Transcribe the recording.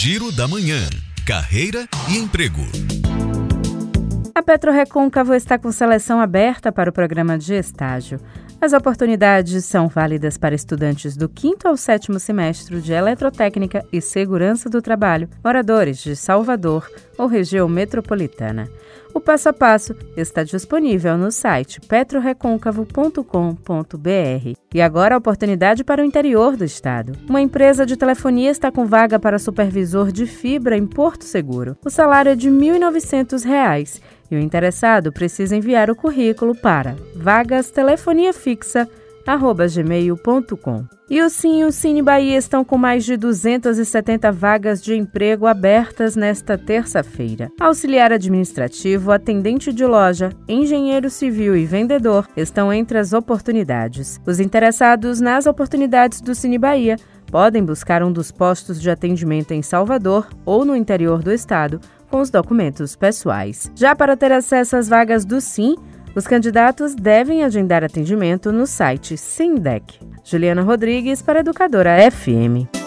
Giro da Manhã. Carreira e emprego. A Petro Recôncavo está com seleção aberta para o programa de estágio. As oportunidades são válidas para estudantes do quinto ao sétimo semestre de Eletrotécnica e Segurança do Trabalho, moradores de Salvador ou região metropolitana. O passo a passo está disponível no site petrorecôncavo.com.br. E agora a oportunidade para o interior do estado. Uma empresa de telefonia está com vaga para supervisor de fibra em Porto Seguro. O salário é de R$ 1.900 e o interessado precisa enviar o currículo para vagas telefonia fixa gmail.com. E o Sim e o Cine Bahia estão com mais de 270 vagas de emprego abertas nesta terça-feira. Auxiliar administrativo, atendente de loja, engenheiro civil e vendedor estão entre as oportunidades. Os interessados nas oportunidades do Cine Bahia podem buscar um dos postos de atendimento em Salvador ou no interior do estado com os documentos pessoais. Já para ter acesso às vagas do Sim, os candidatos devem agendar atendimento no site Sindec. Juliana Rodrigues para Educadora FM.